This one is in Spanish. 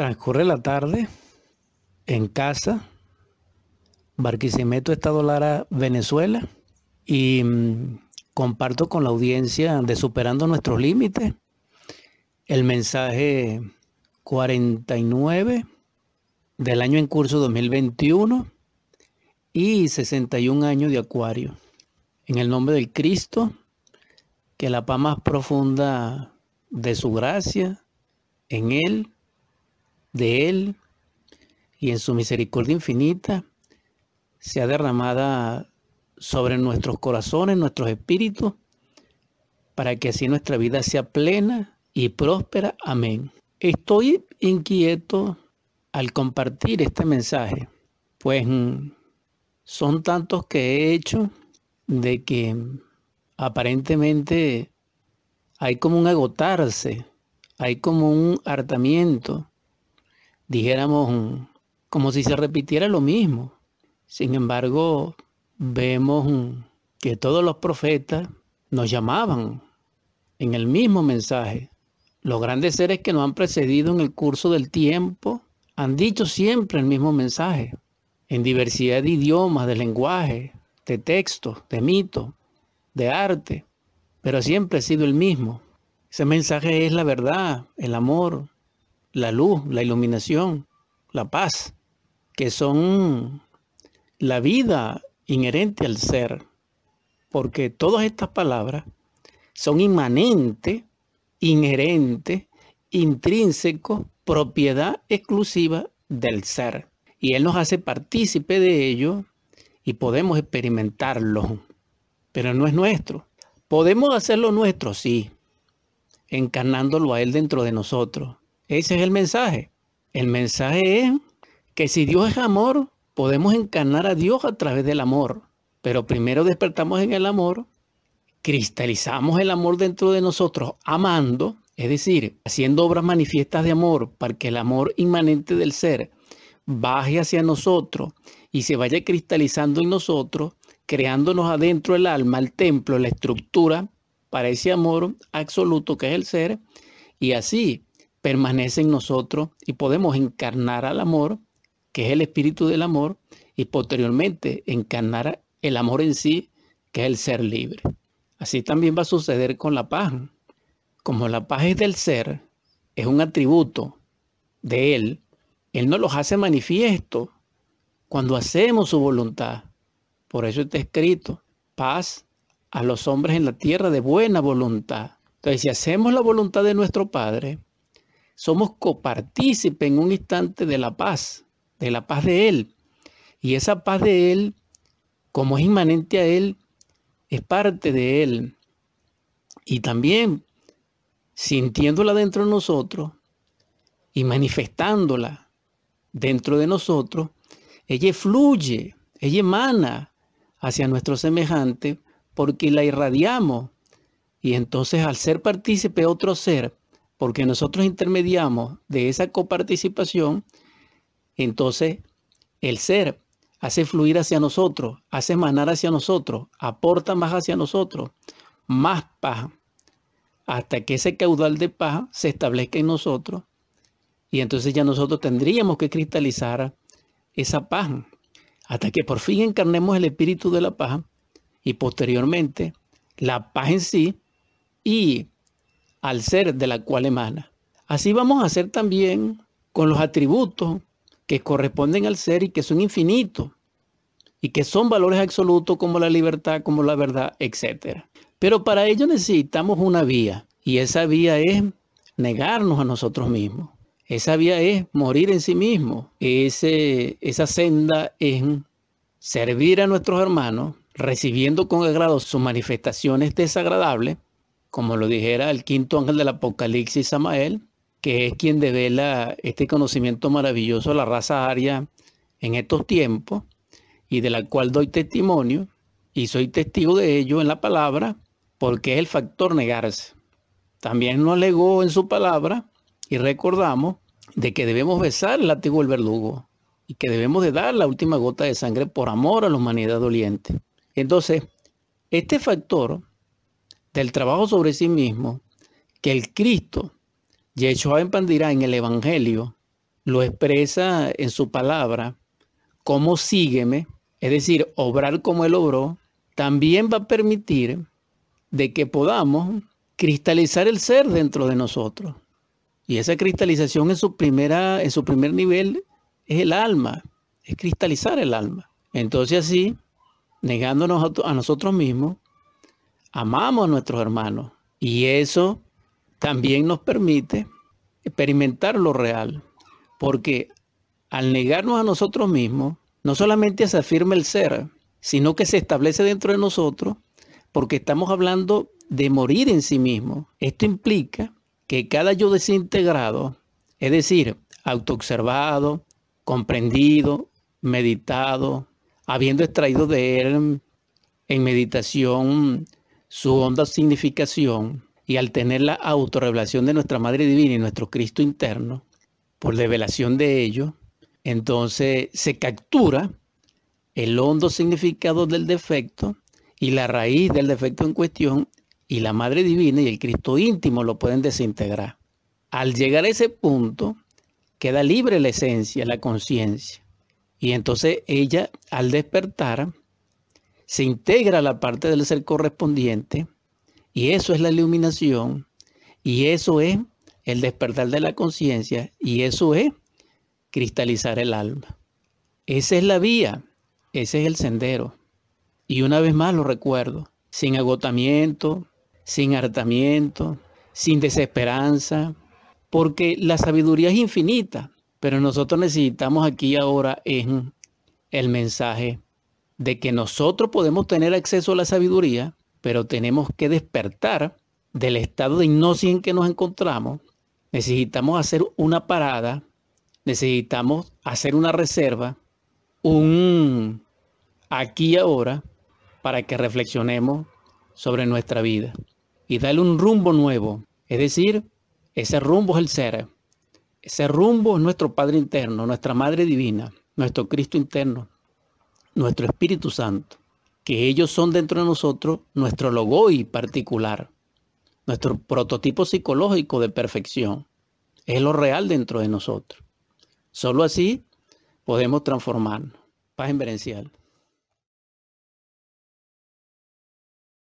Transcurre la tarde en casa, Barquisimeto, Estado Lara, Venezuela, y mm, comparto con la audiencia de Superando Nuestros Límites el mensaje 49 del año en curso 2021 y 61 años de Acuario. En el nombre del Cristo, que la paz más profunda de su gracia, en Él, de Él y en su misericordia infinita, sea derramada sobre nuestros corazones, nuestros espíritus, para que así nuestra vida sea plena y próspera. Amén. Estoy inquieto al compartir este mensaje, pues mm, son tantos que he hecho de que aparentemente hay como un agotarse, hay como un hartamiento, dijéramos como si se repitiera lo mismo. Sin embargo, vemos que todos los profetas nos llamaban en el mismo mensaje. Los grandes seres que nos han precedido en el curso del tiempo han dicho siempre el mismo mensaje, en diversidad de idiomas, de lenguaje, de textos, de mitos, de arte, pero siempre ha sido el mismo. Ese mensaje es la verdad, el amor, la luz, la iluminación, la paz, que son la vida inherente al ser, porque todas estas palabras son inmanentes, inherentes, intrínsecos, propiedad exclusiva del ser. Y Él nos hace partícipe de ello y podemos experimentarlo, pero no es nuestro. Podemos hacerlo nuestro, sí, encarnándolo a Él dentro de nosotros. Ese es el mensaje. El mensaje es que si Dios es amor, podemos encarnar a Dios a través del amor. Pero primero despertamos en el amor, cristalizamos el amor dentro de nosotros amando, es decir, haciendo obras manifiestas de amor para que el amor inmanente del ser baje hacia nosotros y se vaya cristalizando en nosotros, creándonos adentro el alma, el templo, la estructura para ese amor absoluto que es el ser, y así permanece en nosotros y podemos encarnar al amor, que es el espíritu del amor, y posteriormente encarnar el amor en sí, que es el ser libre. Así también va a suceder con la paz. Como la paz es del ser, es un atributo de él, él nos los hace manifiesto cuando hacemos su voluntad. Por eso está escrito, paz a los hombres en la tierra de buena voluntad. Entonces, si hacemos la voluntad de nuestro Padre, somos copartícipes en un instante de la paz, de la paz de Él. Y esa paz de Él, como es inmanente a Él, es parte de Él. Y también sintiéndola dentro de nosotros y manifestándola dentro de nosotros, ella fluye, ella emana hacia nuestro semejante porque la irradiamos. Y entonces al ser partícipe otro ser, porque nosotros intermediamos de esa coparticipación, entonces el ser hace fluir hacia nosotros, hace emanar hacia nosotros, aporta más hacia nosotros, más paz, hasta que ese caudal de paz se establezca en nosotros. Y entonces ya nosotros tendríamos que cristalizar esa paz, hasta que por fin encarnemos el espíritu de la paz y posteriormente la paz en sí y al ser de la cual emana. Así vamos a hacer también con los atributos que corresponden al ser y que son infinitos y que son valores absolutos como la libertad, como la verdad, etc. Pero para ello necesitamos una vía y esa vía es negarnos a nosotros mismos. Esa vía es morir en sí mismo. Ese, esa senda es servir a nuestros hermanos, recibiendo con agrado sus manifestaciones desagradables como lo dijera el quinto ángel del Apocalipsis, Samael, que es quien devela este conocimiento maravilloso de la raza aria en estos tiempos y de la cual doy testimonio y soy testigo de ello en la palabra porque es el factor negarse. También nos alegó en su palabra y recordamos de que debemos besar el látigo del verdugo y que debemos de dar la última gota de sangre por amor a la humanidad doliente. Entonces, este factor del trabajo sobre sí mismo que el Cristo, Yeshua Empandirá en el Evangelio, lo expresa en su palabra, como sígueme, es decir, obrar como Él obró, también va a permitir de que podamos cristalizar el ser dentro de nosotros. Y esa cristalización en su, primera, en su primer nivel es el alma, es cristalizar el alma. Entonces así, negándonos a nosotros mismos, amamos a nuestros hermanos. Y eso también nos permite experimentar lo real. Porque al negarnos a nosotros mismos, no solamente se afirma el ser, sino que se establece dentro de nosotros porque estamos hablando de morir en sí mismo. Esto implica que cada yo desintegrado, es decir, autoobservado, comprendido, meditado, habiendo extraído de él en meditación su honda significación y al tener la autorrevelación de nuestra Madre Divina y nuestro Cristo interno, por revelación de ello, entonces se captura el hondo significado del defecto y la raíz del defecto en cuestión y la Madre Divina y el Cristo íntimo lo pueden desintegrar. Al llegar a ese punto, queda libre la esencia, la conciencia. Y entonces ella, al despertar, se integra la parte del ser correspondiente y eso es la iluminación y eso es el despertar de la conciencia y eso es cristalizar el alma. Esa es la vía, ese es el sendero. Y una vez más lo recuerdo, sin agotamiento, sin hartamiento, sin desesperanza, porque la sabiduría es infinita, pero nosotros necesitamos aquí ahora en el mensaje de que nosotros podemos tener acceso a la sabiduría, pero tenemos que despertar del estado de hipnosis en que nos encontramos. Necesitamos hacer una parada, necesitamos hacer una reserva, un aquí y ahora, para que reflexionemos sobre nuestra vida y darle un rumbo nuevo. Es decir, ese rumbo es el ser. Ese rumbo es nuestro Padre interno, nuestra Madre Divina, nuestro Cristo interno, nuestro Espíritu Santo, que ellos son dentro de nosotros nuestro logoi particular, nuestro prototipo psicológico de perfección. Es lo real dentro de nosotros. Solo así podemos transformarnos. Paz inverencial.